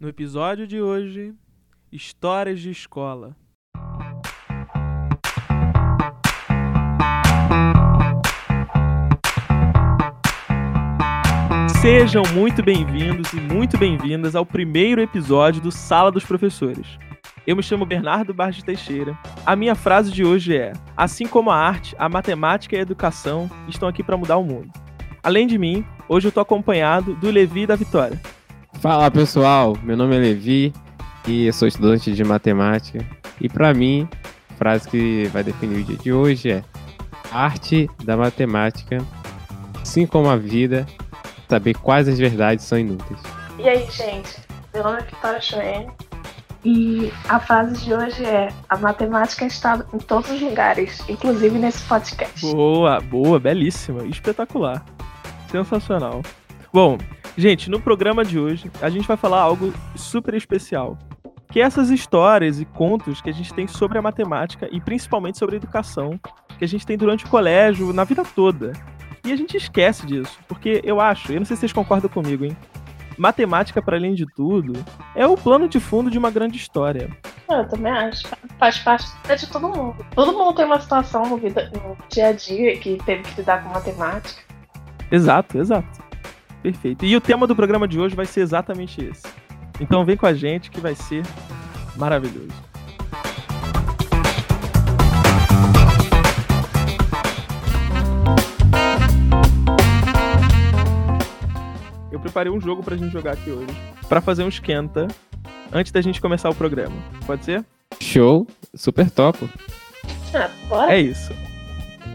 No episódio de hoje, histórias de escola. Sejam muito bem-vindos e muito bem-vindas ao primeiro episódio do Sala dos Professores. Eu me chamo Bernardo Barros Teixeira. A minha frase de hoje é: Assim como a arte, a matemática e a educação estão aqui para mudar o mundo. Além de mim, hoje eu estou acompanhado do Levi e da Vitória. Fala pessoal, meu nome é Levi e eu sou estudante de matemática. E para mim, a frase que vai definir o dia de hoje é: Arte da matemática, assim como a vida, saber quais as verdades são inúteis. E aí, gente? Meu nome é Vitória Schoen e a frase de hoje é: A matemática está em todos os lugares, inclusive nesse podcast. Boa, boa, belíssima, espetacular. Sensacional. Bom, gente, no programa de hoje a gente vai falar algo super especial. Que é essas histórias e contos que a gente tem sobre a matemática e principalmente sobre a educação, que a gente tem durante o colégio, na vida toda. E a gente esquece disso, porque eu acho, eu não sei se vocês concordam comigo, hein? Matemática, para além de tudo, é o plano de fundo de uma grande história. Eu também acho. Faz parte de todo mundo. Todo mundo tem uma situação no, vida, no dia a dia que teve que lidar com matemática. Exato, exato. Perfeito. E o tema do programa de hoje vai ser exatamente esse. Então vem com a gente que vai ser maravilhoso. Eu preparei um jogo pra gente jogar aqui hoje. Pra fazer um esquenta antes da gente começar o programa. Pode ser? Show, super top. Ah, bora? É isso.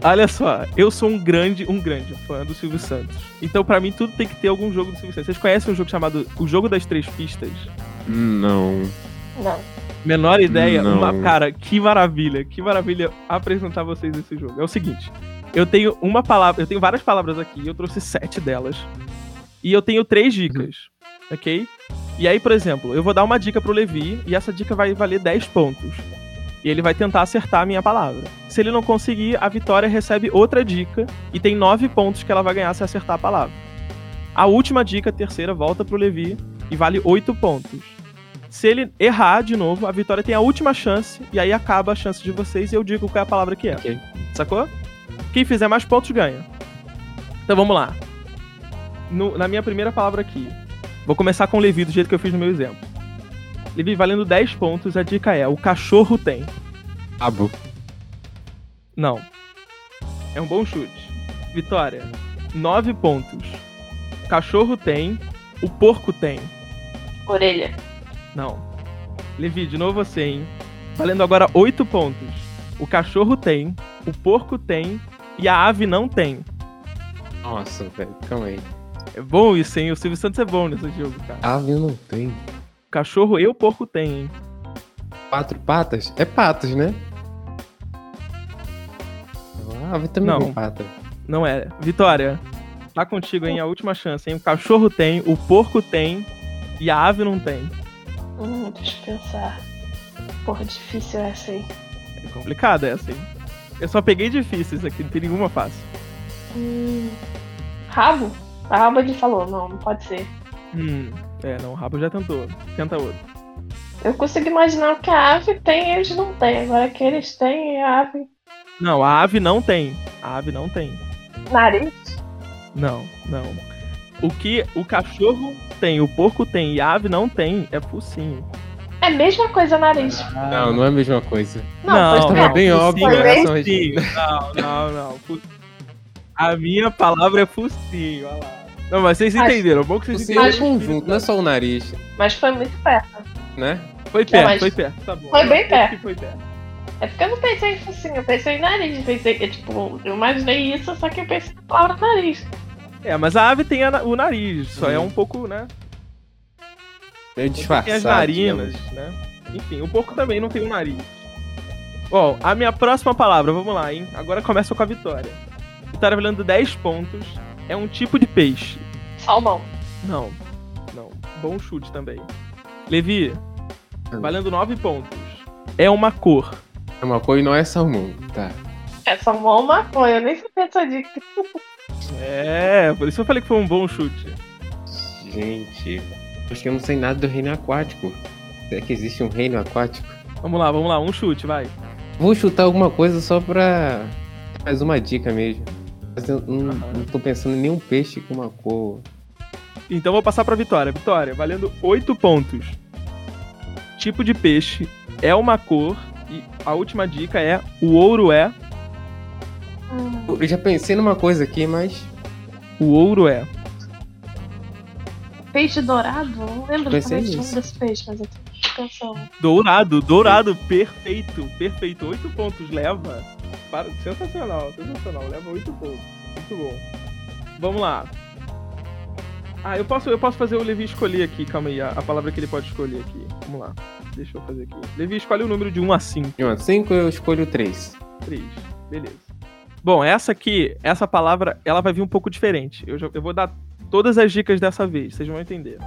Olha só, eu sou um grande, um grande fã do Silvio Santos. Então, pra mim, tudo tem que ter algum jogo do Silvio Santos. Vocês conhecem um jogo chamado O Jogo das Três Pistas? Não. Não. Menor ideia? Não. Uma, cara, que maravilha, que maravilha apresentar vocês esse jogo. É o seguinte, eu tenho uma palavra, eu tenho várias palavras aqui, eu trouxe sete delas. E eu tenho três dicas, ok? E aí, por exemplo, eu vou dar uma dica pro Levi e essa dica vai valer 10 pontos. E ele vai tentar acertar a minha palavra. Se ele não conseguir, a Vitória recebe outra dica e tem 9 pontos que ela vai ganhar se acertar a palavra. A última dica, a terceira, volta pro Levi e vale 8 pontos. Se ele errar de novo, a Vitória tem a última chance e aí acaba a chance de vocês e eu digo qual é a palavra que é. Ok. Sacou? Quem fizer mais pontos ganha. Então vamos lá. No- na minha primeira palavra aqui. Vou começar com o Levi, do jeito que eu fiz no meu exemplo. Levi, valendo 10 pontos, a dica é: o cachorro tem. Abo. Não. É um bom chute. Vitória, 9 pontos. O cachorro tem. O porco tem. Orelha. Não. Levi, de novo você, hein? Valendo agora 8 pontos. O cachorro tem. O porco tem. E a ave não tem. Nossa, velho, calma aí. É bom isso, hein? O Silvio Santos é bom nesse jogo, cara. Ave não tem. Cachorro e o porco tem, hein? Quatro patas? É patas, né? A ave também Não. tem pata. Não é. Vitória, tá contigo, hein? A última chance, hein? O cachorro tem, o porco tem e a ave não tem. Hum, deixa eu pensar. Porra, difícil essa aí. É complicado essa, hein? Eu só peguei difíceis aqui, não tem nenhuma fácil. Hum, rabo? A rabo ele falou, não, não pode ser. Hum, é, não, o rabo já tentou. Tenta outro. Eu consigo imaginar o que a ave tem e eles não têm. Agora que eles têm, a ave. Não, a ave não tem. A ave não tem. Nariz? Não, não. O que o cachorro tem, o porco tem e a ave não tem é focinho. É a mesma coisa nariz. Não, não é a mesma coisa. Não, não. bem óbvio Foi em bem- a Focinho. Não, não, não. A minha palavra é focinho, olha lá. Não, mas vocês entenderam. Bom que vocês Focinho é entenderam. um conjunto, não é só o nariz, Mas foi muito perto. né? Foi perto, mas- foi perto. Tá bom. Foi bem perto. que Foi perto. É porque eu não pensei em focinho, eu pensei em nariz. Pensei que, tipo, eu imaginei isso, só que eu pensei na palavra nariz. É, mas a ave tem a o nariz, só é Uhum. um pouco, né? Meio Tem disfarçado. as narinas, digamos. né? Enfim, o porco também não tem um nariz. Bom, a minha próxima palavra, vamos lá, hein? Agora começa com a Vitória. Vitória valendo 10 pontos. É um tipo de peixe. Salmão. Não, não. Bom chute também. Levi, valendo 9 pontos. É uma cor. É uma cor e não é salmão, tá. É só uma maconha, eu nem sabia essa dica. É, por isso eu falei que foi um bom chute. Gente, acho que eu não sei nada do reino aquático. Será que existe um reino aquático? Vamos lá, vamos lá, um chute, vai. Vou chutar alguma coisa só pra. Mais uma dica mesmo. Mas eu não, não tô pensando em nenhum peixe com uma cor. Então vou passar pra Vitória. Vitória, valendo 8 pontos. Tipo de peixe é uma cor. E a última dica é: o ouro é. Eu já pensei numa coisa aqui, mas. O ouro é. peixe dourado? Não lembro Pensei exatamente o nome nisso. desse peixe, mas eu tô pensando. Dourado, dourado, perfeito, perfeito. 8 pontos, leva. Para- Sensacional, sensacional. Leva 8 pontos. Muito bom. Vamos lá. Ah, eu posso, eu posso fazer o Levi escolher aqui, calma aí, a, a palavra que ele pode escolher aqui. Vamos lá. Deixa eu fazer aqui. Levi, escolhe o número de 1 a 5. De 1 a 5 eu escolho 3. 3. Beleza. Bom, essa aqui, essa palavra, ela vai vir um pouco diferente. Eu, já- eu vou dar todas as dicas dessa vez, vocês vão entender.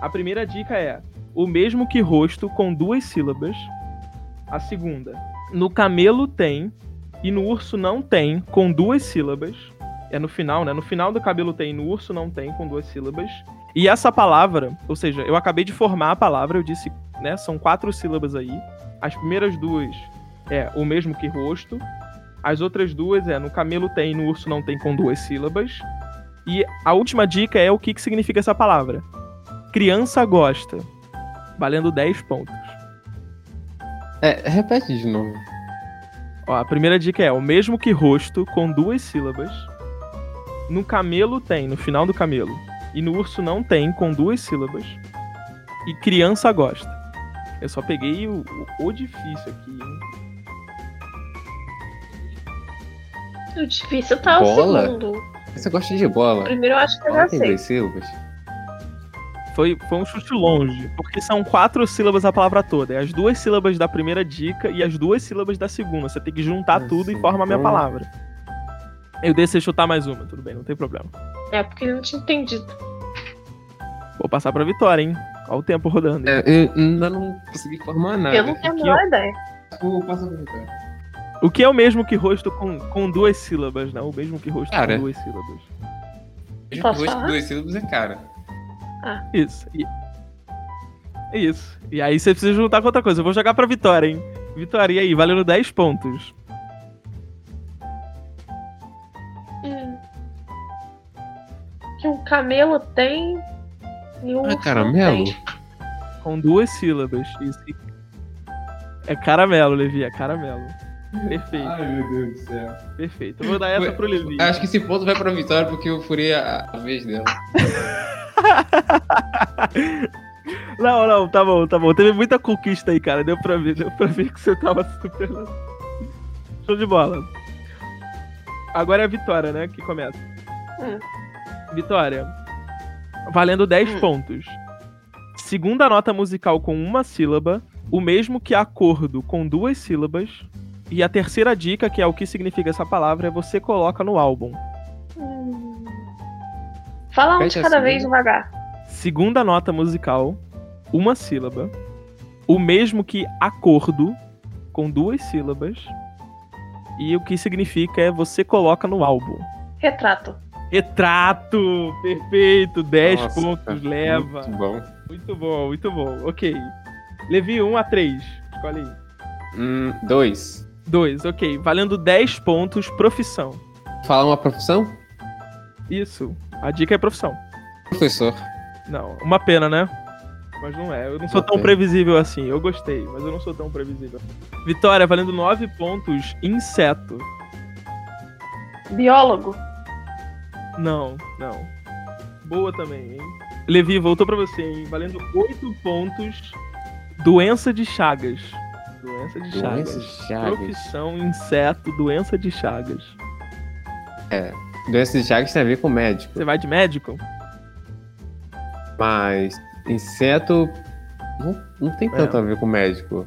A primeira dica é o mesmo que rosto com duas sílabas. A segunda, no camelo tem e no urso não tem com duas sílabas. É no final, né? No final do cabelo tem, no urso não tem com duas sílabas. E essa palavra, ou seja, eu acabei de formar a palavra, eu disse, né? São quatro sílabas aí. As primeiras duas é o mesmo que rosto. As outras duas é no camelo tem, no urso não tem com duas sílabas. E a última dica é o que, que significa essa palavra. Criança gosta. Valendo 10 pontos. É, repete de novo. Ó, a primeira dica é o mesmo que rosto com duas sílabas. No camelo tem, no final do camelo. E no urso não tem com duas sílabas. E criança gosta. Eu só peguei o, o, o difícil aqui, hein? O difícil tá Bola? o segundo. Você gosta de bola? O primeiro eu acho que eu já tem sei. duas sílabas? Foi, foi um chute longe, porque são quatro sílabas a palavra toda. É as duas sílabas da primeira dica e as duas sílabas da segunda. Você tem que juntar Nossa, tudo e forma a minha então- palavra. Eu deixei chutar mais uma, tudo bem, não tem problema. É porque eu não tinha entendido. Vou passar pra vitória, hein? Olha o tempo rodando. É, eu ainda não consegui formar nada. eu não tenho a menor ideia. Vou passar pra Vitória. O que é o mesmo que rosto com, com duas sílabas, né? O mesmo que rosto Cara. com duas sílabas. Posso Duas, falar? duas sílabas é cara. Isso. E... Isso. E aí você precisa juntar com outra coisa. Eu vou jogar pra vitória, hein? Vitória, e aí? Valendo 10 pontos. Que um camelo tem e um Ah, urso não caramelo? tem. Com duas sílabas. Isso. É caramelo, Levi, é caramelo. Perfeito, meu Deus do céu. perfeito. Eu vou dar essa pro Levi. Acho que esse ponto vai pra Vitória porque eu furei a, a vez dela. Não, não, tá bom, tá bom. Teve muita conquista aí, cara. Deu pra ver, deu pra ver que você tava super. Show de bola. Agora é a Vitória, né? Que começa. Hum. Vitória. Valendo 10 Hum. pontos. Segunda nota musical com uma sílaba, o mesmo que acordo com duas sílabas. E a terceira dica, que é o que significa essa palavra, é você coloca no álbum. Hum. Fala um de cada segunda. vez devagar. Segunda nota musical, uma sílaba. O mesmo que acordo, com duas sílabas. E o que significa é você coloca no álbum. Retrato. Retrato! Perfeito! 10 Nossa, pontos, leva. Muito bom. Muito bom, muito bom. Ok. Levi 1 a 3. Escolhe aí. Hum, dois. 2, ok. Valendo 10 pontos, profissão. Falar uma profissão? Isso. A dica é profissão. Professor. Não, uma pena, né? Mas não é. Eu não sou Uma tão previsível assim. Eu gostei, mas eu não sou tão previsível. Vitória, valendo 9 pontos, inseto. Biólogo. Não, não. Boa também, hein? Levi, voltou pra você, hein? Valendo 8 pontos, doença de Chagas. Doença de Chagas. Doença de Chagas. Profissão, inseto, doença de Chagas. Doença de Chagas tem a ver com médico. Você vai de médico? Mas inseto não, não tem tanto É. a ver com médico.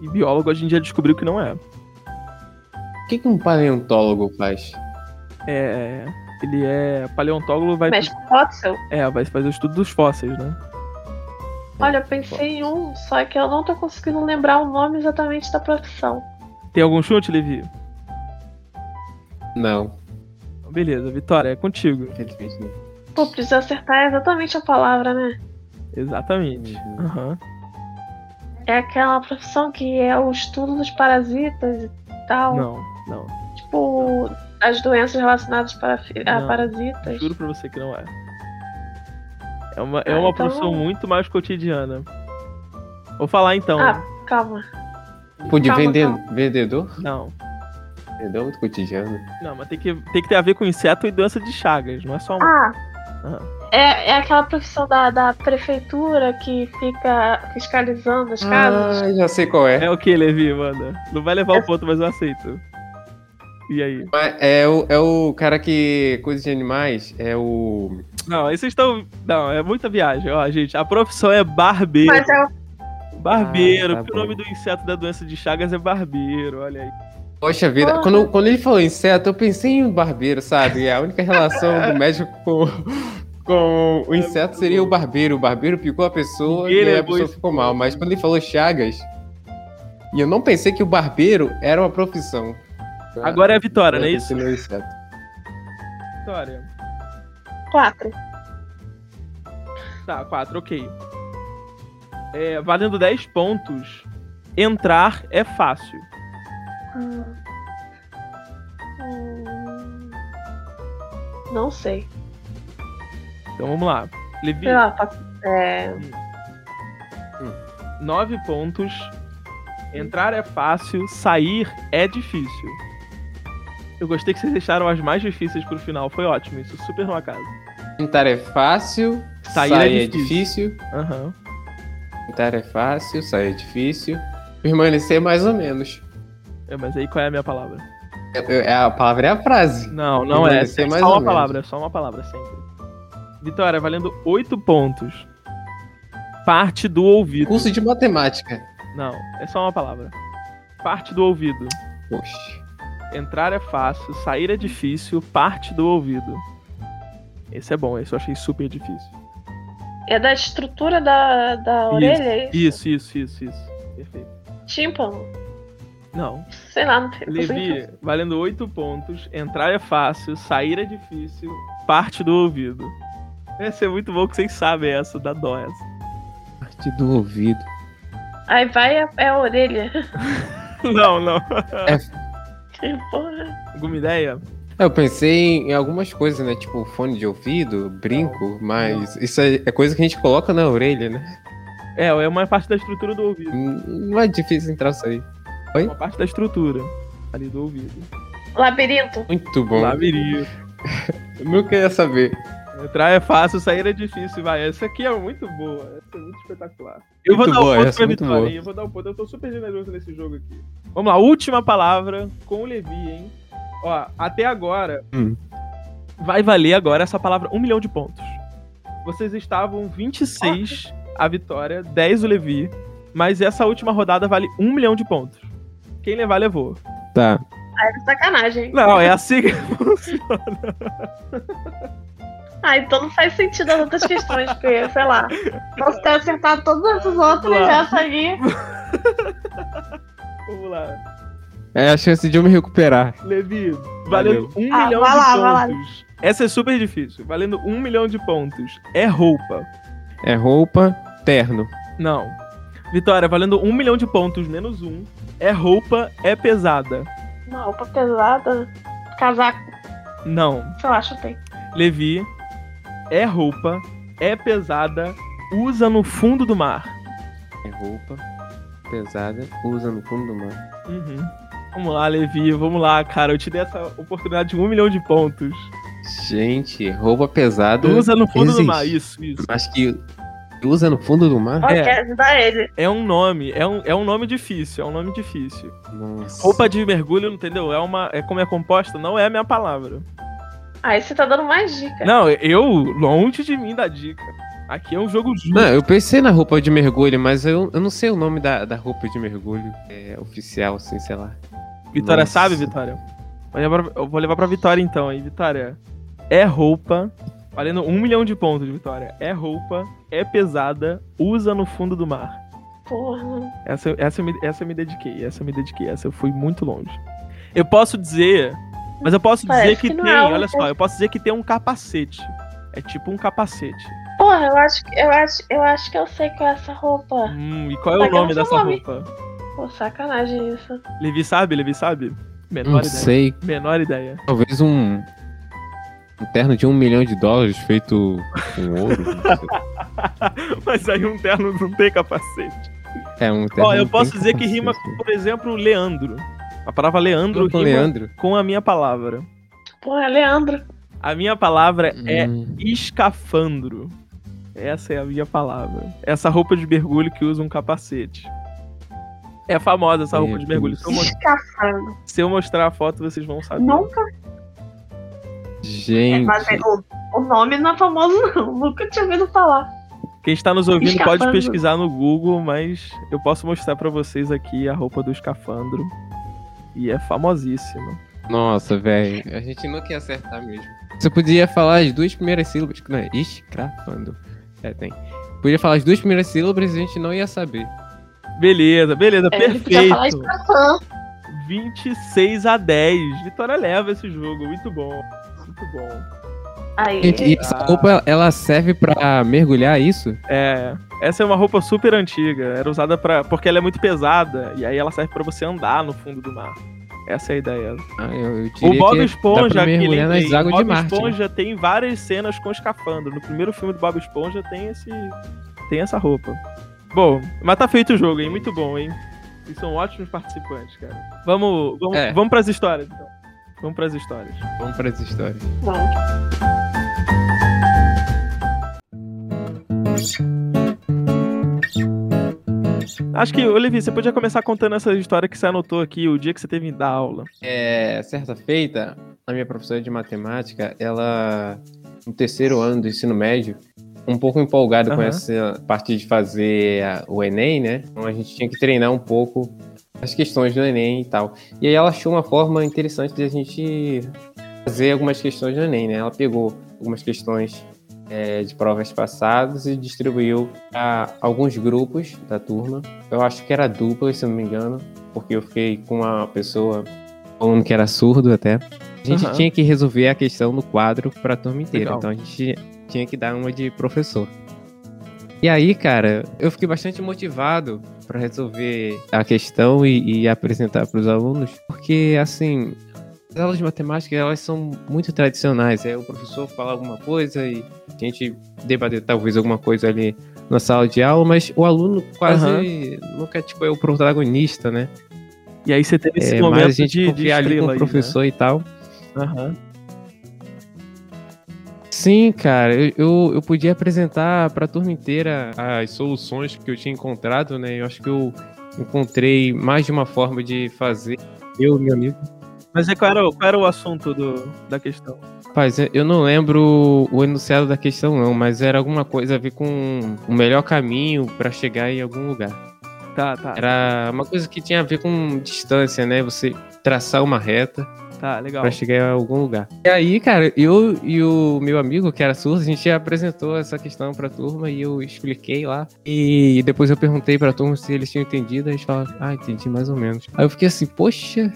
E biólogo a gente já descobriu que não é. O que, que um paleontólogo faz? É. Ele é paleontólogo, vai, Médico fóssil. é, vai fazer o estudo dos fósseis, né? Olha, eu pensei em um, só que eu não tô conseguindo lembrar o nome exatamente da profissão. Tem algum chute, Levi? Não, Beleza, Vitória, é contigo. infelizmente não. Pô, precisa acertar exatamente a palavra, né? Exatamente. Uhum. Aham. É aquela profissão que é o estudo dos parasitas e tal. Não, não. Tipo, as doenças relacionadas para, a Não. parasitas. Juro pra você que não é. É uma, é Ah, uma então- profissão muito mais cotidiana. Vou falar então. Ah, calma. Pô, de Calma, vende- calma. vendedor? Não. Vendedor é muito cotidiano. Não, mas tem que, tem que ter a ver com inseto e doença de Chagas. Não é só uma. Ah, Ah. é, é aquela profissão da, da prefeitura que fica fiscalizando as casas. Ah, já sei qual é. É o que, Levi, manda? Não vai levar o ponto, mas eu aceito. E aí? Mas É o, é o cara que coisa de animais. É o. Não, aí vocês estão. Não, é muita viagem. Ó, gente, a profissão é barbeiro. Mas é o Barbeiro, Ah, tá porque o nome do inseto da doença de Chagas é barbeiro, olha aí. Poxa vida, quando, quando ele falou inseto, eu pensei em barbeiro, sabe? A única relação do médico com, com o inseto seria o barbeiro. O barbeiro picou a pessoa e aí a pessoa ficou mal. Mas quando ele falou chagas, e eu não pensei que o barbeiro era uma profissão. Agora é a Vitória, não é isso? Vitória. quatro. Tá, 4, ok. É, valendo 10 pontos, entrar é fácil. Hum. Hum. Não sei. Então vamos lá. Levi, Sei lá, tá- é, 9 pontos. Entrar é fácil, sair é difícil. Eu gostei que vocês deixaram as mais difíceis pro final, foi ótimo, isso super no acaso. Entrar é fácil, Sair sair, é é difícil. Aham. Entrar é fácil, sair é difícil. Permanecer mais ou menos. É, mas aí qual é a minha palavra? É- é- A palavra é a frase. Não, não é. É só uma menos. palavra, é só uma palavra sempre. Vitória, valendo 8 pontos. Parte do ouvido. Curso de matemática. Não, é só uma palavra. Parte do ouvido. Poxa. Entrar é fácil, sair é difícil, parte do ouvido. Esse é bom, esse eu achei super difícil. é da estrutura da, da orelha, é isso? Isso, isso, isso, isso. Perfeito. Tímpano. Não. Sei lá, não sei Levi, valendo 8 pontos. Entrar é fácil, sair é difícil, parte do ouvido. Essa é muito bom que vocês sabem essa, dá dó essa. Parte do ouvido. Aí vai é, é a orelha. Não, não. Que porra. Alguma ideia? Eu pensei em algumas coisas, né? Tipo fone de ouvido, brinco, mas isso é é coisa que a gente coloca na orelha, né? É, é uma parte da estrutura do ouvido. Hum, Não é difícil entrar isso aí. Uma parte da estrutura ali do ouvido. Labirinto. Muito bom. Labirinto. Eu nunca ia saber. Entrar é fácil, sair é difícil, vai. Essa aqui é muito boa, essa é muito espetacular. Eu Muito vou dar boa, um ponto pra é Vitória, hein? Eu vou dar um ponto, eu tô super generoso nesse jogo aqui. Vamos lá, última palavra com o Levi, hein? Ó, até agora, Hum. vai valer agora essa palavra um milhão de pontos. Vocês estavam 26 a Vitória, 10 o Levi, mas essa última rodada vale um milhão de pontos. Quem levar, levou. Tá. Aí é sacanagem. Não, é assim que funciona. Ah, então não faz sentido as outras questões, porque, sei lá, posso ter acertado todas essas outras e essa aí. Vamos lá. É a chance de eu me recuperar. Levi, valendo Valeu. um Ah, milhão vai de lá, vai lá. pontos. Essa é super difícil. Valendo um milhão de pontos. É roupa. É roupa, terno. Não. Vitória, valendo um milhão de pontos menos um. É roupa, é pesada. Uma roupa pesada. Casaco, Não. sei lá, chutei. Levi, é roupa, é pesada, usa no fundo do mar. É roupa pesada, usa no fundo do mar. Uhum. Vamos lá, Levi, vamos lá, cara. Eu te dei essa oportunidade de um milhão de pontos. Gente, roupa pesada. Usa no fundo do existe. mar, isso, isso. Acho que usa no fundo do mar? Ó, É. ajudar ele. É um nome, é um, é um nome difícil, é um nome difícil. Nossa. Roupa de mergulho, entendeu? É uma. É como é composta, não é a minha palavra. Aí você tá dando mais dica. Não, eu, longe de mim da dica. Aqui é um jogo justo. Não, eu pensei na roupa de mergulho, mas eu, eu não sei o nome da, da roupa de mergulho é, oficial, assim, sei lá. Vitória Nossa. sabe, Vitória? Vou levar, eu vou levar pra Vitória então aí, Vitória. É roupa, valendo um milhão de pontos, Vitória. É roupa, é pesada, usa no fundo do mar. Porra. Essa, essa, eu me, essa eu me dediquei, essa eu me dediquei, essa eu fui muito longe. Eu posso dizer Mas eu posso dizer que, que tem, é olha só, eu posso dizer que tem um capacete. É tipo um capacete. Porra, eu acho, que- eu, acho, eu acho que eu sei qual é essa roupa. Hum, e qual é o nome dessa nome. roupa? Pô, sacanagem isso. Levi sabe? Levi sabe? Menor Não ideia. sei, Menor ideia. talvez um, um terno de um milhão de dólares feito com ouro. Mas aí um terno não tem capacete. É um terno Ó, eu posso dizer que rima, capacete. por exemplo, Leandro. A palavra Leandro com rima Leandro. com a minha palavra. Porra, Leandro. A minha palavra é Hum, escafandro. Essa é a minha palavra. Essa roupa de mergulho que usa um capacete. É famosa essa roupa Meu de mergulho. Se eu, mo- Escafando. se eu mostrar a foto, vocês vão saber. Nunca. gente. Mas é, o, o nome não é famoso, não. Nunca tinha ouvido falar. Quem está nos ouvindo pode Escafandro. pesquisar no Google, mas eu posso mostrar pra vocês aqui a roupa do escafandro. E é famosíssima. Nossa, velho. A gente nunca ia acertar mesmo. Você podia falar as duas primeiras sílabas. Não é? Escrafando. É, tem. Podia falar as duas primeiras sílabas e a gente não ia saber. Beleza, beleza, É, ele podia falar perfeito. escafando. 26 a 10. Vitória leva esse jogo. Muito bom. Muito bom. Aí. E essa Ah. roupa, ela serve pra mergulhar isso? É, essa é uma roupa super antiga. Era usada para porque ela é muito pesada e aí ela serve pra você andar no fundo do mar. Essa é a ideia. Ah, eu, eu O Bob Esponja, lembrei, nas águas o de Bob Marte. Esponja tem várias cenas com escafandro. No primeiro filme do Bob Esponja tem esse tem essa roupa. Bom, mas tá feito o jogo, hein? Muito bom, hein? Vocês são ótimos participantes, cara. Vamos, vamos, É. vamos pras histórias, então. Vamos pras histórias. Vamos para as histórias. Bom, Acho que, Olivia, você podia começar contando essa história que você anotou aqui, o dia que você teve dar aula. É, certa feita, a minha professora de matemática, ela, no terceiro ano do ensino médio, um pouco empolgada com Aham. essa parte de fazer a- o Enem, né? Então a gente tinha que treinar um pouco as questões do Enem e tal. E aí ela achou uma forma interessante de a gente fazer algumas questões do Enem, né? Ela pegou algumas questões é, de provas passadas e distribuiu a alguns grupos da turma. Eu acho que era dupla, se eu não me engano, porque eu fiquei com uma pessoa aluno que era surdo até. A gente Aham. tinha que resolver a questão no quadro para a turma inteira. Legal. Então a gente tinha que dar uma de professor. E aí, cara, eu fiquei bastante motivado para resolver a questão e, e apresentar para os alunos, porque assim, as aulas de matemática elas são muito tradicionais. É o professor falar alguma coisa e a gente debater talvez alguma coisa ali na sala de aula, mas o aluno quase nunca tipo é o protagonista, né? E aí você teve esse É, momento a gente de, de confiar ali estrela com o aí, professor e tal. né? Aham. Sim, cara, eu, eu, eu podia apresentar para a turma inteira as soluções que eu tinha encontrado, né? Eu acho que eu encontrei mais de uma forma de fazer. Eu, meu amigo. Mas é, qual, era, o- qual era o assunto do, da questão? Rapaz, eu- eu não lembro o enunciado da questão, não, mas era alguma coisa a ver com o melhor caminho para chegar em algum lugar. Tá, tá. Era uma coisa que tinha a ver com distância, né? Você traçar uma reta Tá, legal. Pra chegar em algum lugar. E aí, cara, eu e o meu amigo, que era surdo, a gente apresentou essa questão pra turma e eu expliquei lá. E depois eu perguntei pra turma se eles tinham entendido, e eles falaram, ah, entendi mais ou menos. Aí eu fiquei assim, poxa,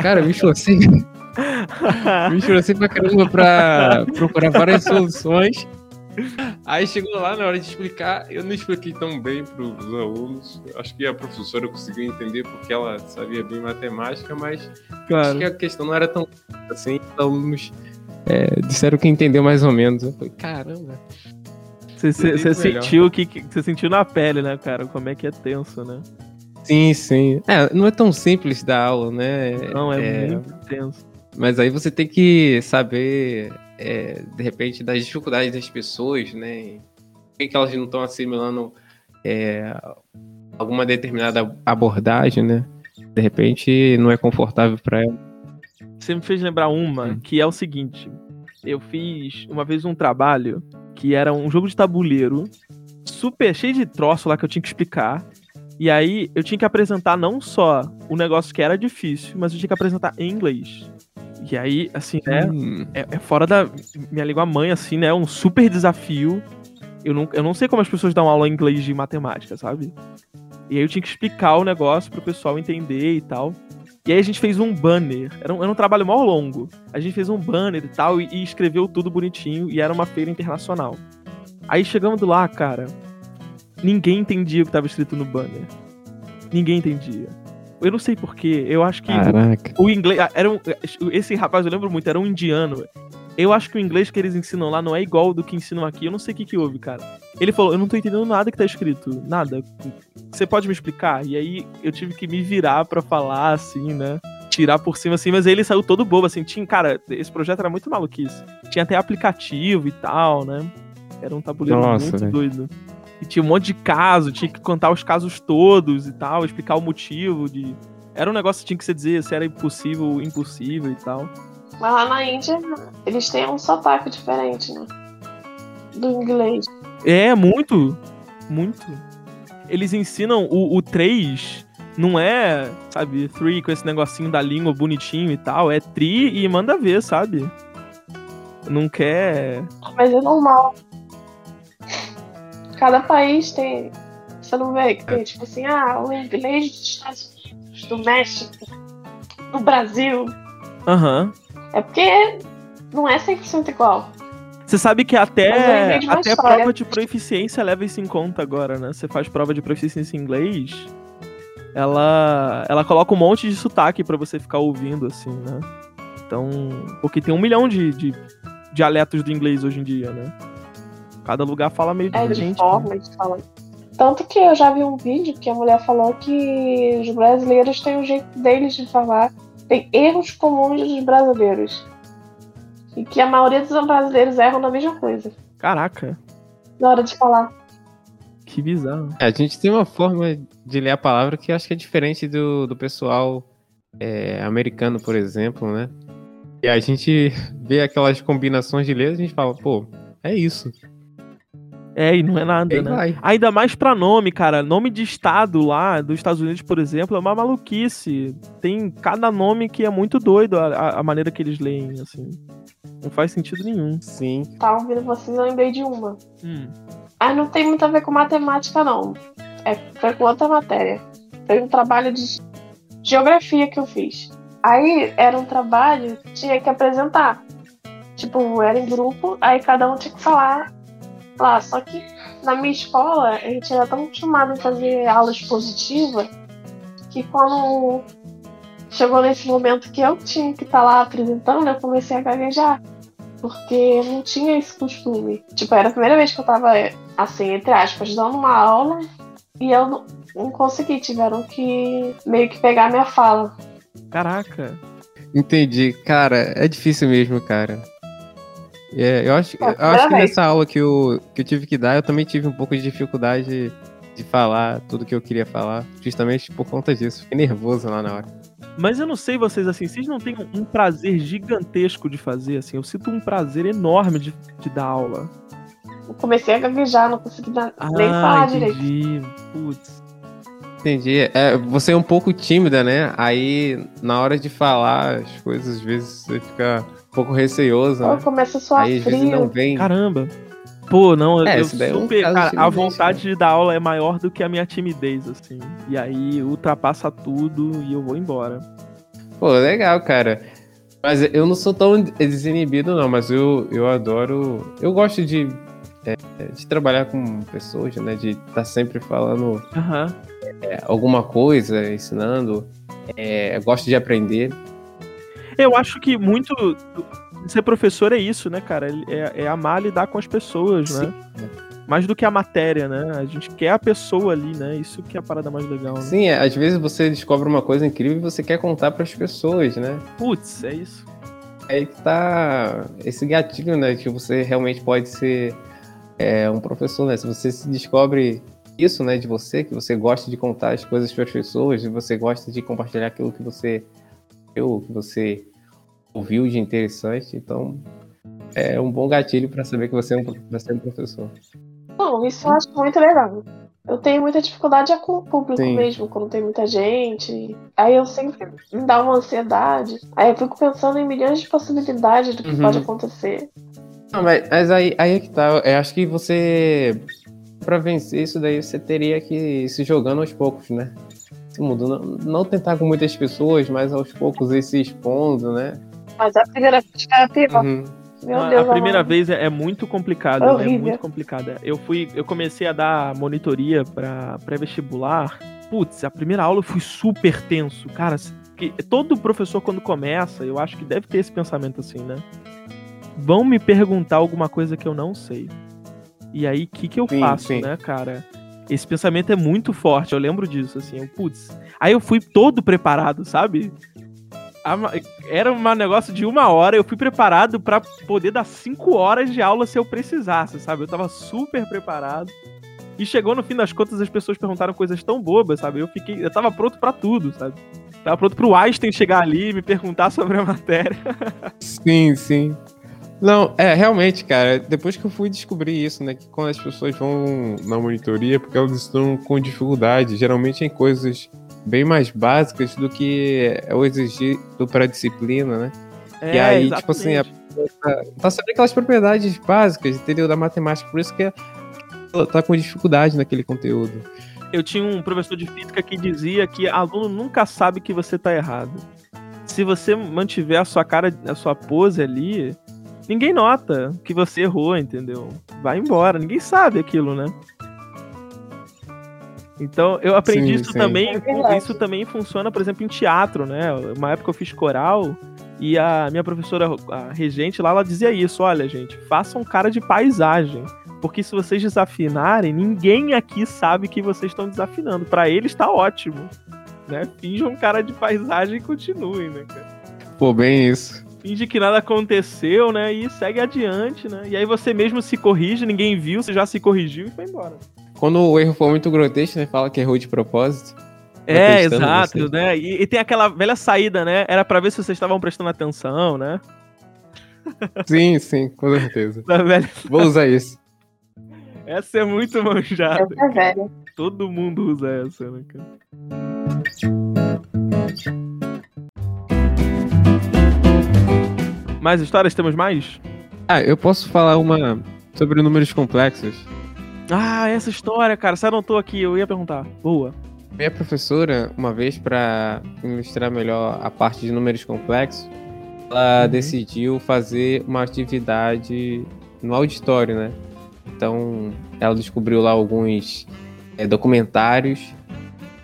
cara, eu me esforcei, me esforcei pra caramba pra procurar várias soluções. Aí chegou lá na hora de explicar, eu não expliquei tão bem pros alunos. Acho que a professora conseguiu entender porque ela sabia bem matemática, mas Acho Claro. que a questão não era tão assim, os alunos é, disseram que entendeu mais ou menos. Eu falei, caramba. Você, sentiu que, você sentiu na pele, né, cara? Como é que é tenso, né? Sim, sim. É, não é tão simples dar aula, né? Não, é, muito tenso. Mas aí você tem que saber, é, de repente, das dificuldades das pessoas, né? Por que, que elas não estão assimilando é, alguma determinada abordagem, né? De repente não é confortável para ela. Você me fez lembrar uma Hum. que é o seguinte: eu fiz uma vez um trabalho que era um jogo de tabuleiro super cheio de troço lá que eu tinha que explicar. E aí eu tinha que apresentar não só o negócio que era difícil, mas eu tinha que apresentar em inglês. E aí, assim, né? Hum, é, é fora da minha língua mãe, assim, né? Um super desafio. Eu não, eu não sei como as pessoas dão aula em inglês de matemática, sabe? E aí eu tinha que explicar o negócio pro pessoal entender e tal. E aí a gente fez um banner. Era um, era um trabalho mó longo. A gente fez um banner e tal, e, e escreveu tudo bonitinho, e era uma feira internacional. Aí chegando lá, cara, ninguém entendia o que tava escrito no banner. Ninguém entendia. Eu não sei porquê, eu acho que Caraca. o inglês. ah, Era um, esse rapaz, eu lembro muito, era um indiano. Eu acho que o inglês que eles ensinam lá não é igual do que ensinam aqui. Eu não sei o que, que houve, cara. Ele falou: Eu não tô entendendo nada que tá escrito. Nada. Você pode me explicar? E aí eu tive que me virar pra falar, assim, né? Tirar por cima, assim. Mas ele saiu todo bobo, assim. Tinha, cara, esse projeto era muito maluquice. Tinha até aplicativo e tal, né? Era um tabuleiro Nossa, muito velho. doido. E tinha um monte de caso, tinha que contar os casos todos e tal, explicar o motivo de. Era um negócio que tinha que se dizer se era impossível, impossível e tal. Mas lá na Índia, eles têm um sotaque diferente, né? Do inglês. É, muito. Muito. Eles ensinam o, o 3, não é, sabe, 3 com esse negocinho da língua bonitinho e tal. É tri e manda ver, sabe? Não quer. Mas é normal. Cada país tem. Você não vê que tem, tipo assim, ah, o inglês dos Estados Unidos, do México, do Brasil. Aham. É porque não é 100% igual. Você sabe que até, até história. prova de proficiência leva isso em conta agora, né? Você faz prova de proficiência em inglês, ela, ela coloca um monte de sotaque pra você ficar ouvindo, assim, né? Então, porque tem um milhão de, de dialetos do inglês hoje em dia, né? Cada lugar fala meio É de diferente. né? forma de falar. Tanto que eu já vi um vídeo que a mulher falou que os brasileiros têm um jeito deles de falar. Tem erros comuns dos brasileiros. E que a maioria dos brasileiros erram na mesma coisa. Caraca, Na hora de falar. que bizarro. É, a gente tem uma forma de ler a palavra que acho que é diferente do, do pessoal é, americano, por exemplo, né? E a gente vê aquelas combinações de letras e a gente fala, pô, é isso. É, e não é nada, né? vai. Ainda mais pra nome, cara. Nome de estado lá, dos Estados Unidos, por exemplo, é uma maluquice. Tem cada nome que é muito doido a, a- maneira que eles leem, assim. Não faz sentido nenhum. Sim. Tava ouvindo vocês, eu lembrei de uma. Hum. Ah, não tem muito a ver com matemática, não. É, foi com outra matéria. Foi um trabalho de geografia que eu fiz. Aí era um trabalho que tinha que apresentar. Tipo, era em grupo, aí cada um tinha que falar lá. Só que na minha escola, a gente era tão acostumado a fazer aula expositiva que quando chegou nesse momento que eu tinha que estar lá apresentando, eu comecei a gaguejar. Porque eu não tinha esse costume. Tipo, era a primeira vez que eu tava, assim, entre aspas, dando uma aula e eu não, não consegui. Tiveram que meio que pegar minha fala. Caraca. Entendi. Cara, é difícil mesmo, cara. É, eu acho, eu acho que nessa aula que eu, que eu tive que dar, eu também tive um pouco de dificuldade de falar tudo que eu queria falar, justamente por conta disso. Fiquei nervoso lá na hora. Mas eu não sei vocês, assim, vocês não têm um prazer gigantesco de fazer, assim. Eu sinto um prazer enorme de, de dar aula. Eu comecei a gaguejar, não consegui dar, nem ah, falar direito. entendi. Putz. Entendi. É, você é um pouco tímida, né? Aí, na hora de falar as coisas, às vezes você fica um pouco receoso, Eu né? começo a suar Aí, às vezes, não frio. vem. Caramba. Pô, não, É, eu é um super. caso cara, de a vontade de dar aula é maior do que a minha timidez, assim. E aí ultrapassa tudo e eu vou embora. Pô, legal, cara. Mas eu não sou tão desinibido, não, mas eu, eu adoro. Eu gosto de, é, de trabalhar com pessoas, né? De estar sempre falando é, alguma coisa, ensinando. É, eu gosto de aprender. Eu acho que muito. Ser professor é isso, né, cara? É, é amar lidar com as pessoas, né? Mais do que a matéria, né? A gente quer a pessoa ali, né? Isso que é a parada mais legal, né? Sim, é, às vezes você descobre uma coisa incrível e você quer contar para as pessoas, né? Putz, é isso. É aí que tá esse gatilho, né? Que você realmente pode ser é, um professor, né? Se você se descobre isso, né, de você, que você gosta de contar as coisas para as pessoas, e você gosta de compartilhar aquilo que você viu, que você ouviu de interessante, então é um bom gatilho para saber que você é um, ser um professor. Não, isso eu acho muito legal. Eu tenho muita dificuldade é com o público Sim. mesmo, quando tem muita gente. Aí eu sempre me dá uma ansiedade. Aí eu fico pensando em milhões de possibilidades do que Uhum. pode acontecer. Não, mas, mas aí, aí é que tá. Eu acho que você, para vencer isso daí, você teria que ir se jogando aos poucos, né? Todo mundo. Não, não tentar com muitas pessoas, mas aos poucos ir se expondo, né? Mas a primeira vez pior. Uhum. Meu a, Deus, a primeira vez é, é muito complicada, É né? É muito complicada. Eu fui, eu comecei a dar monitoria para pré-vestibular. Putz, a primeira aula eu fui super tenso, cara. Que todo professor quando começa, eu acho que deve ter esse pensamento assim, né? Vão me perguntar alguma coisa que eu não sei. E aí, o que que eu Sim, faço, sim. né, cara? Esse pensamento é muito forte, eu lembro disso, assim. Eu, putz. Aí eu fui todo preparado, sabe? Era um negócio de uma hora, eu fui preparado pra poder dar cinco horas de aula se eu precisasse, sabe? Eu tava super preparado. E chegou no fim das contas, as pessoas perguntaram coisas tão bobas, sabe? Eu fiquei. Eu tava pronto pra tudo, sabe? Tava pronto pro Einstein chegar ali e me perguntar sobre a matéria. Sim, sim. Não, é, realmente, cara, depois que eu fui descobrir isso, né, que quando as pessoas vão na monitoria, é porque elas estão com dificuldade, geralmente em coisas bem mais básicas do que é o exigido para a disciplina, né? É, aí, tipo assim, exatamente. Tá sabendo aquelas propriedades básicas, entendeu, da matemática, por isso que ela tá com dificuldade naquele conteúdo. Eu tinha um professor de física que dizia que aluno nunca sabe que você tá errado. Se você mantiver a sua cara, a sua pose ali, ninguém nota que você errou, entendeu? Vai embora, ninguém sabe aquilo, né? Então, eu aprendi Sim, isso sim. também, É isso também funciona, por exemplo, em teatro, né? Uma época eu fiz coral e a minha professora, a regente lá, ela dizia isso, olha, gente, façam cara de paisagem. Porque se vocês desafinarem, ninguém aqui sabe que vocês estão desafinando. Pra eles tá ótimo. Né? Finjam cara de paisagem e continuem, né, cara? Pô, bem isso. Finge que nada aconteceu, né? E segue adiante, né? E aí você mesmo se corrige, ninguém viu, você já se corrigiu e foi embora. Quando o erro for muito grotesco, né, fala que errou de propósito. É, exato, você. né? E, e tem aquela velha saída, né? Era pra ver se vocês estavam prestando atenção, né? Sim, sim, com certeza. Da velha... Vou usar isso. Essa é muito manjada. Essa é velha. Todo mundo usa essa, né, cara? Mais histórias? Temos mais? Ah, eu posso falar uma sobre números complexos. Ah, essa história, cara. Você anotou aqui, eu ia perguntar. Boa. Minha professora, uma vez para ilustrar melhor a parte de números complexos, ela Uhum. decidiu fazer uma atividade no auditório, né? Então, ela descobriu lá alguns eh, documentários,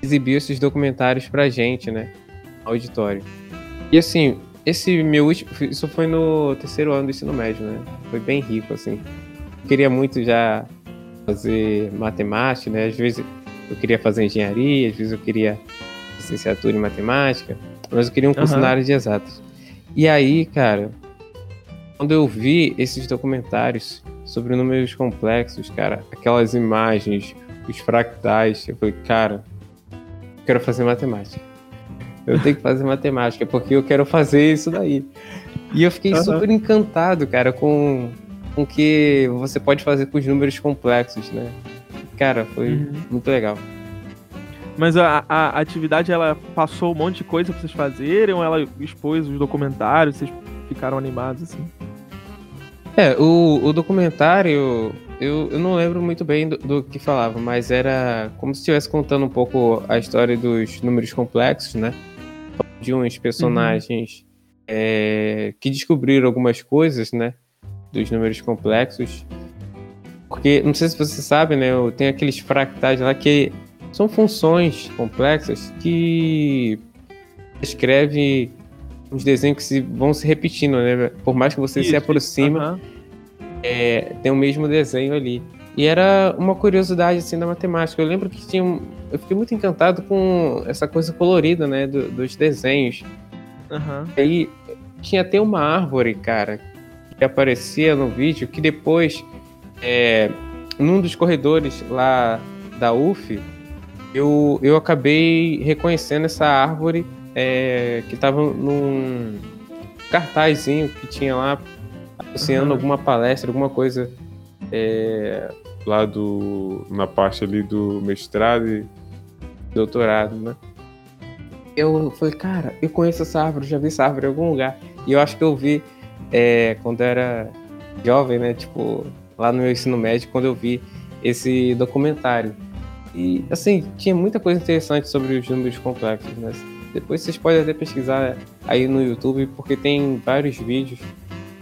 exibiu esses documentários pra gente, né? No auditório. E assim, esse meu último. Isso foi no terceiro ano do ensino médio, né? Foi bem rico, assim. Eu queria muito já fazer matemática, né? Às vezes eu queria fazer engenharia, às vezes eu queria licenciatura em matemática, mas eu queria um curso Aham. na área de exatas. E aí, cara, quando eu vi esses documentários sobre números complexos, cara, aquelas imagens, os fractais, eu falei, cara, eu quero fazer matemática. Eu tenho que fazer matemática, porque eu quero fazer isso daí. E eu fiquei Aham. super encantado, cara, com o que você pode fazer com os números complexos, né? Cara, foi Uhum. muito legal. Mas a, a- a atividade, ela passou um monte de coisa pra vocês fazerem? Ou ela expôs os documentários? Vocês ficaram animados, assim? É, o, o documentário, eu, eu não lembro muito bem do, do que falava, mas era como se estivesse contando um pouco a história dos números complexos, né? De uns personagens é, que descobriram algumas coisas, né? Dos números complexos. Porque, não sei se você sabe, né? eu- Tem aqueles fractais lá que são funções complexas que escreve uns desenhos que se, vão se repetindo, né? Por mais que você se Isso, aproxima, aham. é, tem o mesmo desenho ali. E era uma curiosidade assim da matemática. Eu lembro que tinha, um- eu fiquei muito encantado com essa coisa colorida, né, do- dos desenhos. Aham. Aí tinha até uma árvore, cara, que aparecia no vídeo que depois, é, num dos corredores lá da UF, eu, eu acabei reconhecendo essa árvore é, que estava num cartazinho que tinha lá anunciando Aham. alguma palestra, alguma coisa é, lá do na parte ali do mestrado e doutorado, né? Eu falei, cara, eu conheço essa árvore, já vi essa árvore em algum lugar. E eu acho que eu vi é, quando era jovem, né? Tipo, lá no meu ensino médio, quando eu vi esse documentário. E, assim, tinha muita coisa interessante sobre os números complexos, né? Depois vocês podem até pesquisar aí no YouTube, porque tem vários vídeos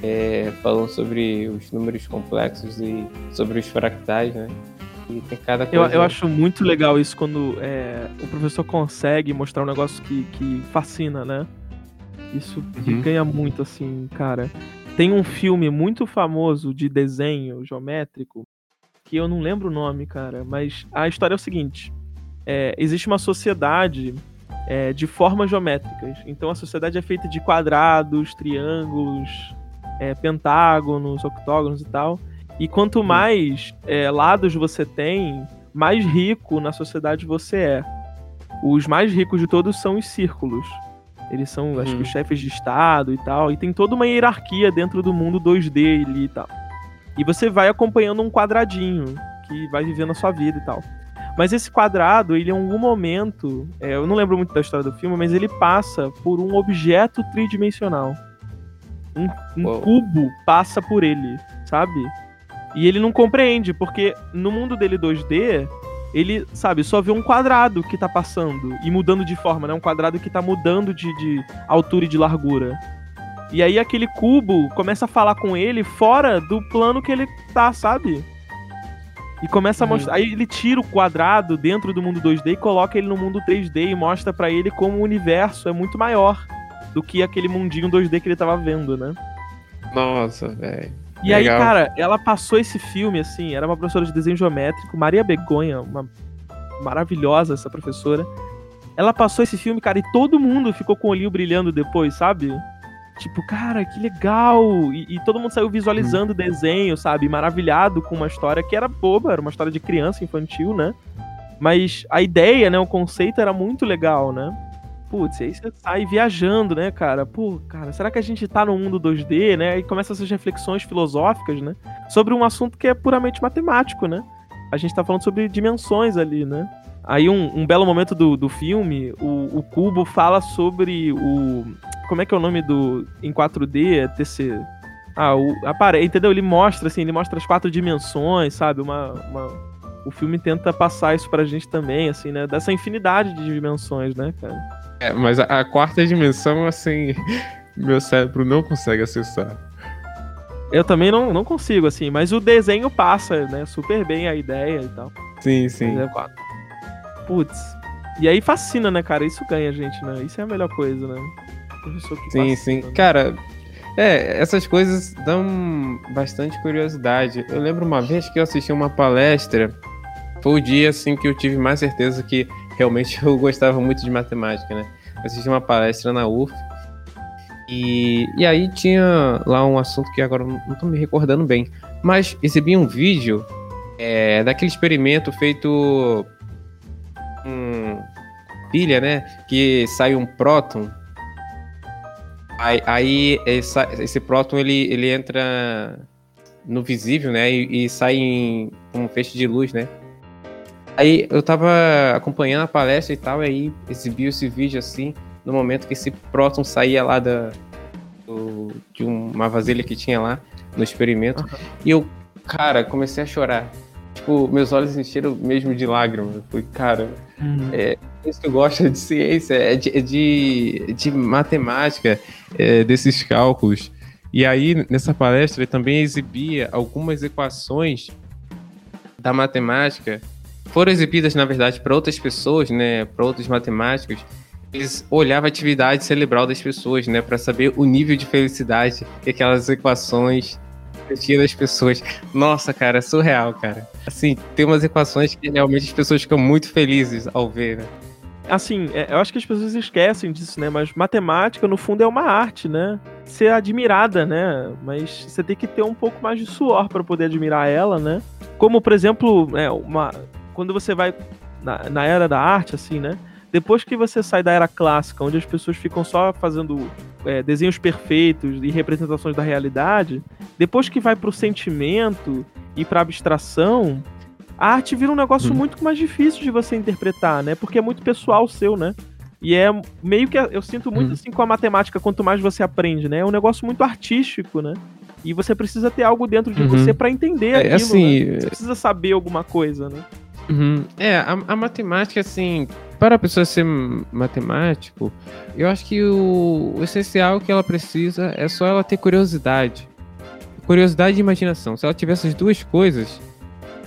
é, falando sobre os números complexos e sobre os fractais, né? E tem cada coisa... eu, eu acho muito legal isso quando é, o professor consegue mostrar um negócio que, que fascina, né? Isso uhum. ganha muito, assim, cara. Tem um filme muito famoso de desenho geométrico, que eu não lembro o nome, cara, mas a história é o seguinte: é, existe uma sociedade é, de formas geométricas. Então a sociedade é feita de quadrados, triângulos, é, pentágonos, octógonos e tal. E quanto hum. mais é, lados você tem, mais rico na sociedade você é. Os mais ricos de todos são os círculos. Eles são, acho que, os hum. chefes de Estado e tal. E tem toda uma hierarquia dentro do mundo 2D ali e tal. E você vai acompanhando um quadradinho que vai vivendo a sua vida e tal. Mas esse quadrado, ele em algum momento, é, eu não lembro muito da história do filme, mas ele passa por um objeto tridimensional. Um, um cubo passa por ele, sabe? E ele não compreende, porque no mundo dele 2D, ele, sabe, só vê um quadrado que tá passando e mudando de forma, né? Um quadrado que tá mudando de, de altura e de largura. E aí aquele cubo começa a falar com ele fora do plano que ele tá, sabe? E começa a mostrar. Uhum. Aí ele tira o quadrado dentro do mundo 2D e coloca ele no mundo 3D e mostra para ele como o universo é muito maior do que aquele mundinho 2D que ele tava vendo, né? Nossa, velho. E Legal. aí, cara, ela passou esse filme, assim, era uma professora de desenho geométrico, Maria Begonha, uma maravilhosa essa professora. Ela passou esse filme, cara, e todo mundo ficou com o olhinho brilhando depois, sabe? Tipo, cara, que legal! E, e todo mundo saiu visualizando o desenho, sabe? Maravilhado com uma história que era boba, era uma história de criança infantil, né? Mas a ideia, né? O conceito era muito legal, né? Putz, aí você sai viajando, né, cara? Pô, cara, será que a gente tá no mundo 2D, né? E começa essas reflexões filosóficas, né? Sobre um assunto que é puramente matemático, né? A gente tá falando sobre dimensões ali, né? Aí um, um belo momento do, do filme, o, o Cubo fala sobre o. Como é que é o nome do. Em 4D? É TC. Ah, o. Apare... Entendeu? Ele mostra, assim, ele mostra as quatro dimensões, sabe? Uma. uma... O filme tenta passar isso pra gente também, assim, né? Dessa infinidade de dimensões, né, cara? É, mas a, a, quarta dimensão, assim, meu cérebro não consegue acessar. Eu também não, não consigo, assim, mas o desenho passa, né, super bem a ideia e tal. Sim, sim. Putz. E aí fascina, né, cara? Isso ganha a gente, né? Isso é a melhor coisa, né? Professor que sim, fascina, sim. Né? Cara, é, essas coisas dão bastante curiosidade. Eu lembro uma vez que eu assisti uma palestra, foi o dia, assim, que eu tive mais certeza que realmente eu gostava muito de matemática, né? assisti uma palestra na UF e, e aí tinha lá um assunto que agora não estou me recordando bem, mas exibi um vídeo é, daquele experimento feito com pilha, né? Que sai um próton. Aí, aí esse, esse próton ele, ele entra no visível, né? E, e sai em um feixe de luz, né? Aí eu tava acompanhando a palestra e tal, e aí exibiu esse vídeo assim, no momento que esse próton saía lá da, do, de uma vasilha que tinha lá no experimento. Uhum. E eu, cara, comecei a chorar. Tipo, meus olhos encheram mesmo de lágrimas. Eu falei, cara, uhum. é isso que eu gosto de ciência, é de, é de, de matemática, é desses cálculos. E aí, nessa palestra, ele também exibia algumas equações da matemática foram exibidas, na verdade, para outras pessoas, né, para outros matemáticos, eles olhavam a atividade cerebral das pessoas, né, para saber o nível de felicidade que aquelas equações tinham das pessoas. Nossa, cara, é surreal, cara. Assim, tem umas equações que realmente as pessoas ficam muito felizes ao ver, né? Assim, é, eu acho que as pessoas esquecem disso, né? Mas matemática, no fundo, é uma arte, né? Ser admirada, né? Mas você tem que ter um pouco mais de suor para poder admirar ela, né? Como, por exemplo, é, uma, quando você vai na, na era da arte, assim, né? Depois que você sai da era clássica, onde as pessoas ficam só fazendo é, desenhos perfeitos e representações da realidade, depois que vai pro sentimento e pra abstração, a arte vira um negócio hum. muito mais difícil de você interpretar, né? Porque é muito pessoal seu, né? E é meio que eu sinto muito hum. assim com a matemática, quanto mais você aprende, né? É um negócio muito artístico, né? E você precisa ter algo dentro de uhum. você para entender é, aquilo, assim, né? Você precisa saber alguma coisa, né? Uhum. É, a, a, matemática, assim, para a pessoa ser matemático, eu acho que o, o, essencial que ela precisa é só ela ter curiosidade. Curiosidade e imaginação. Se ela tiver essas duas coisas,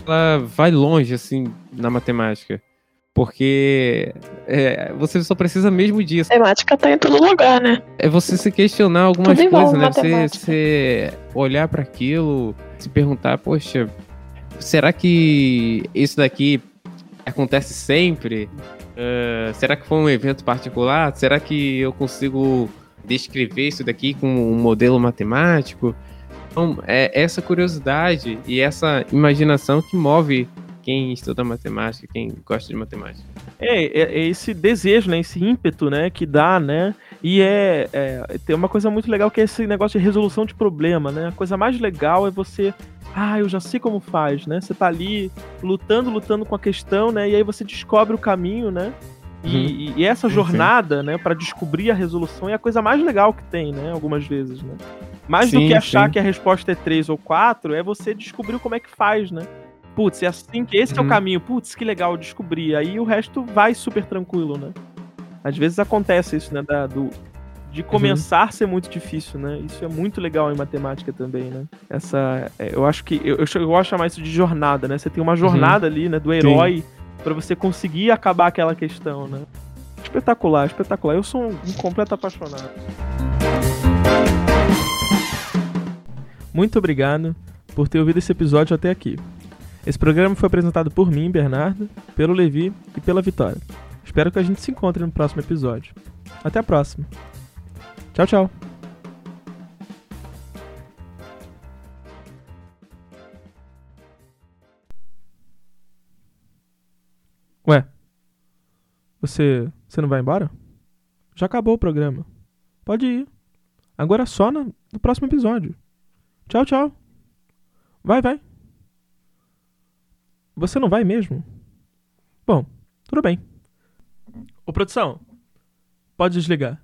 ela vai longe, assim, na matemática. Porque é, você só precisa mesmo disso. Matemática tá em todo lugar, né? É você se questionar algumas coisas, né? Você, você olhar para aquilo, se perguntar, poxa, será que isso daqui acontece sempre? Uh, será que foi um evento particular? Será que eu consigo descrever isso daqui com um modelo matemático? Então, é essa curiosidade e essa imaginação que move quem estuda matemática, quem gosta de matemática. É, é, é, esse desejo, né? Esse ímpeto, né? Que dá, né? E é, é, tem uma coisa muito legal que é esse negócio de resolução de problema, né? A coisa mais legal é você ah, eu já sei como faz, né? Você tá ali lutando, lutando com a questão, né? E aí você descobre o caminho, né? E, uhum. e essa jornada, sim. né, para descobrir a resolução é a coisa mais legal que tem, né? Algumas vezes, né? Mais sim, do que achar sim. que a resposta é 3 ou 4, é você descobrir como é que faz, né? Putz, é assim que esse uhum. é o uhum. caminho. Putz, que legal descobrir. Aí o resto vai super tranquilo, né? Às vezes acontece isso, né? Da, do, de começar uhum. ser muito difícil, né? Isso é muito legal em matemática também, né? Essa, é, eu acho que eu, eu, eu gosto de chamar isso de jornada, né? Você tem uma uhum. jornada uhum. ali, né, do herói para você conseguir acabar aquela questão, né? Espetacular, espetacular. Eu sou um, um completo apaixonado. Muito obrigado por ter ouvido esse episódio até aqui. Esse programa foi apresentado por mim, Bernardo, pelo Levi e pela Vitória. Espero que a gente se encontre no próximo episódio. Até a próxima! Tchau, tchau. Ué, você, você não vai embora? Já acabou o programa. Pode ir. Agora só no, no próximo episódio. Tchau, tchau. Vai, vai. Você não vai mesmo? Bom, tudo bem. Ô, produção, pode desligar.